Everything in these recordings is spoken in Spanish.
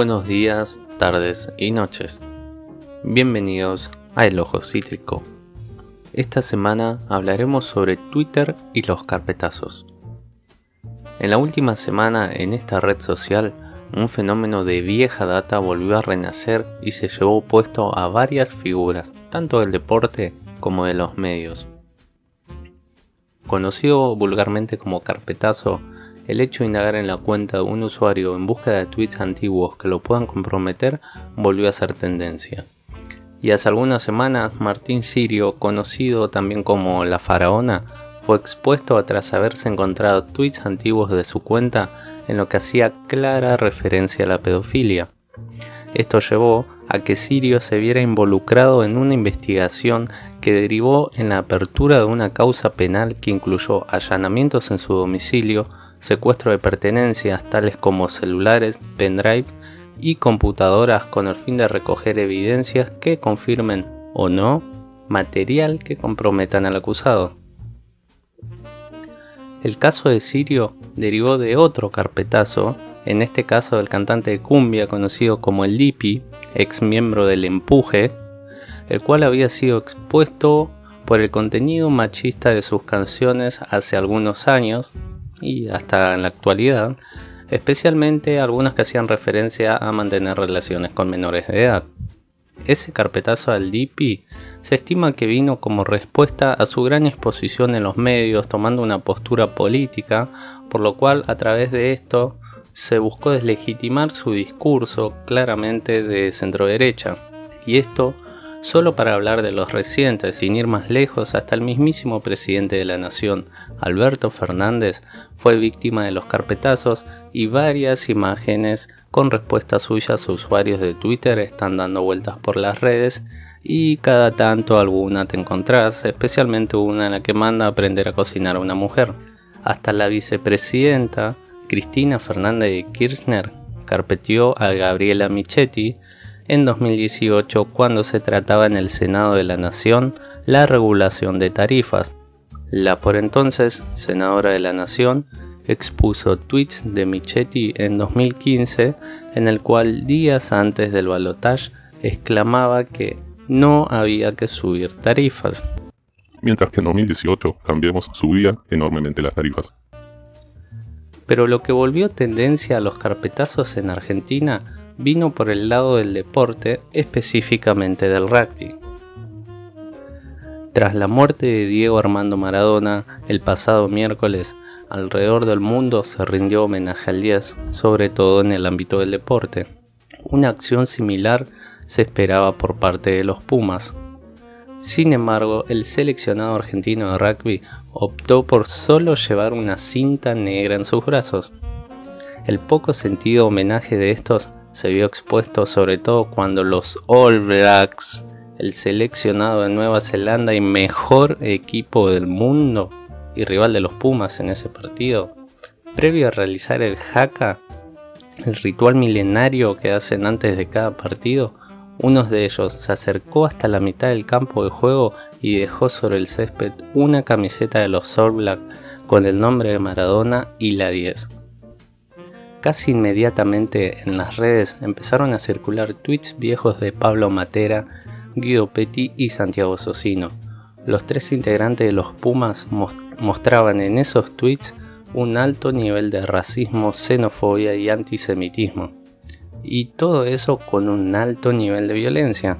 buenos días, tardes y noches. Bienvenidos a El Ojo Cítrico. Esta semana hablaremos sobre Twitter y los carpetazos. En la última semana en esta red social, un fenómeno de vieja data volvió a renacer y se llevó puesto a varias figuras, tanto del deporte como de los medios. Conocido vulgarmente como carpetazo, el hecho de indagar en la cuenta de un usuario en busca de tweets antiguos que lo puedan comprometer volvió a ser tendencia. Y hace algunas semanas Martín Sirio, conocido también como la faraona, fue expuesto tras haberse encontrado tweets antiguos de su cuenta en lo que hacía clara referencia a la pedofilia. Esto llevó a que Sirio se viera involucrado en una investigación que derivó en la apertura de una causa penal que incluyó allanamientos en su domicilio, secuestro de pertenencias tales como celulares, pendrive y computadoras con el fin de recoger evidencias que confirmen o no material que comprometan al acusado. El caso de Sirio derivó de otro carpetazo, en este caso del cantante de cumbia conocido como el Dipi, ex miembro del Empuje, el cual había sido expuesto por el contenido machista de sus canciones hace algunos años y hasta en la actualidad, especialmente algunas que hacían referencia a mantener relaciones con menores de edad. Ese carpetazo al DP se estima que vino como respuesta a su gran exposición en los medios tomando una postura política, por lo cual a través de esto se buscó deslegitimar su discurso claramente de centro derecha. Y esto Solo para hablar de los recientes, sin ir más lejos, hasta el mismísimo presidente de la nación, Alberto Fernández, fue víctima de los carpetazos y varias imágenes con respuestas suyas a usuarios de Twitter están dando vueltas por las redes y cada tanto alguna te encontrás, especialmente una en la que manda a aprender a cocinar a una mujer. Hasta la vicepresidenta Cristina Fernández de Kirchner carpeteó a Gabriela Michetti en 2018 cuando se trataba en el Senado de la Nación la regulación de tarifas. La por entonces senadora de la Nación expuso tweets de Michetti en 2015 en el cual días antes del balotaje exclamaba que no había que subir tarifas. Mientras que en 2018 Cambiemos subía enormemente las tarifas. Pero lo que volvió tendencia a los carpetazos en Argentina vino por el lado del deporte, específicamente del rugby. Tras la muerte de Diego Armando Maradona el pasado miércoles, alrededor del mundo se rindió homenaje al 10, sobre todo en el ámbito del deporte. Una acción similar se esperaba por parte de los Pumas. Sin embargo, el seleccionado argentino de rugby optó por solo llevar una cinta negra en sus brazos. El poco sentido homenaje de estos se vio expuesto sobre todo cuando los All Blacks, el seleccionado de Nueva Zelanda y mejor equipo del mundo y rival de los Pumas en ese partido, previo a realizar el haka, el ritual milenario que hacen antes de cada partido, uno de ellos se acercó hasta la mitad del campo de juego y dejó sobre el césped una camiseta de los All Blacks con el nombre de Maradona y la 10. Casi inmediatamente en las redes empezaron a circular tweets viejos de Pablo Matera, Guido Petty y Santiago Socino. Los tres integrantes de los Pumas mostraban en esos tweets un alto nivel de racismo, xenofobia y antisemitismo. Y todo eso con un alto nivel de violencia.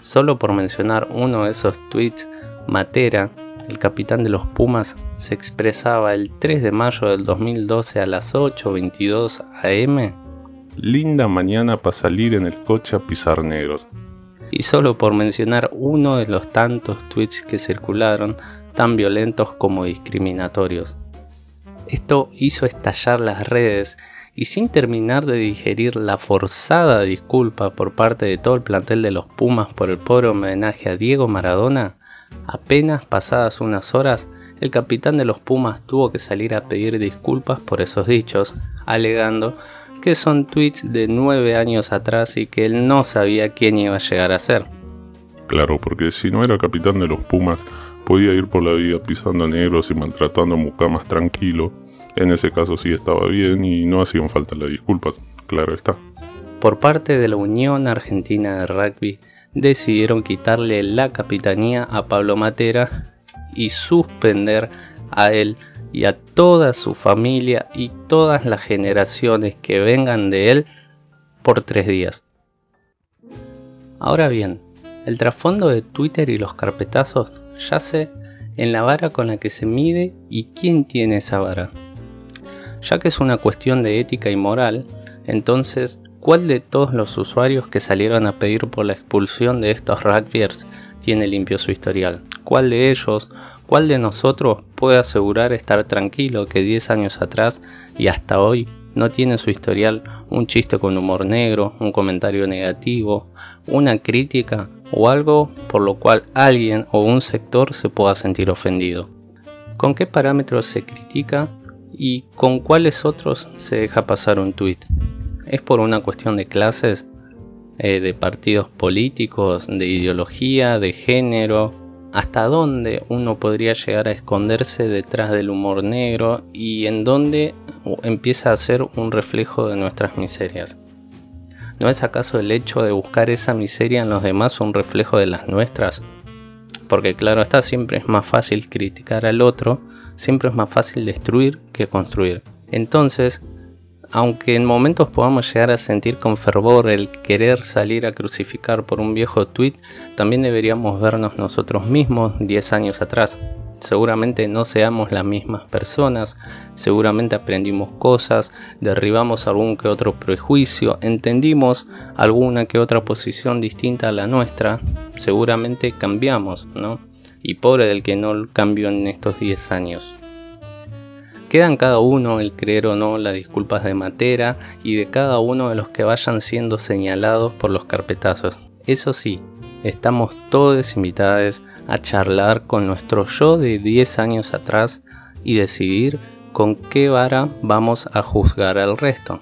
Solo por mencionar uno de esos tweets, Matera, el capitán de los Pumas, se expresaba el 3 de mayo del 2012 a las 8.22 am. Linda mañana para salir en el coche a pisar negros. Y solo por mencionar uno de los tantos tweets que circularon, tan violentos como discriminatorios. Esto hizo estallar las redes y sin terminar de digerir la forzada disculpa por parte de todo el plantel de los Pumas por el pobre homenaje a Diego Maradona, Apenas pasadas unas horas, el capitán de los Pumas tuvo que salir a pedir disculpas por esos dichos, alegando que son tweets de nueve años atrás y que él no sabía quién iba a llegar a ser. Claro, porque si no era capitán de los Pumas, podía ir por la vida pisando negros y maltratando a mucamas tranquilo, En ese caso sí estaba bien y no hacían falta las disculpas, claro está. Por parte de la Unión Argentina de Rugby decidieron quitarle la capitanía a Pablo Matera y suspender a él y a toda su familia y todas las generaciones que vengan de él por tres días. Ahora bien, el trasfondo de Twitter y los carpetazos yace en la vara con la que se mide y quién tiene esa vara. Ya que es una cuestión de ética y moral, entonces, ¿cuál de todos los usuarios que salieron a pedir por la expulsión de estos rugbyers tiene limpio su historial? ¿Cuál de ellos, cuál de nosotros puede asegurar estar tranquilo que 10 años atrás y hasta hoy no tiene su historial un chiste con humor negro, un comentario negativo, una crítica o algo por lo cual alguien o un sector se pueda sentir ofendido. ¿Con qué parámetros se critica y con cuáles otros se deja pasar un tweet? ¿Es por una cuestión de clases, eh, de partidos políticos, de ideología, de género, hasta dónde uno podría llegar a esconderse detrás del humor negro y en dónde empieza a ser un reflejo de nuestras miserias. ¿No es acaso el hecho de buscar esa miseria en los demás un reflejo de las nuestras? Porque claro está, siempre es más fácil criticar al otro, siempre es más fácil destruir que construir. Entonces, aunque en momentos podamos llegar a sentir con fervor el querer salir a crucificar por un viejo tweet, también deberíamos vernos nosotros mismos 10 años atrás. Seguramente no seamos las mismas personas, seguramente aprendimos cosas, derribamos algún que otro prejuicio, entendimos alguna que otra posición distinta a la nuestra, seguramente cambiamos, ¿no? Y pobre del que no cambió en estos 10 años. Quedan cada uno el creer o no las disculpas de Matera y de cada uno de los que vayan siendo señalados por los carpetazos. Eso sí, estamos todos invitados a charlar con nuestro yo de 10 años atrás y decidir con qué vara vamos a juzgar al resto.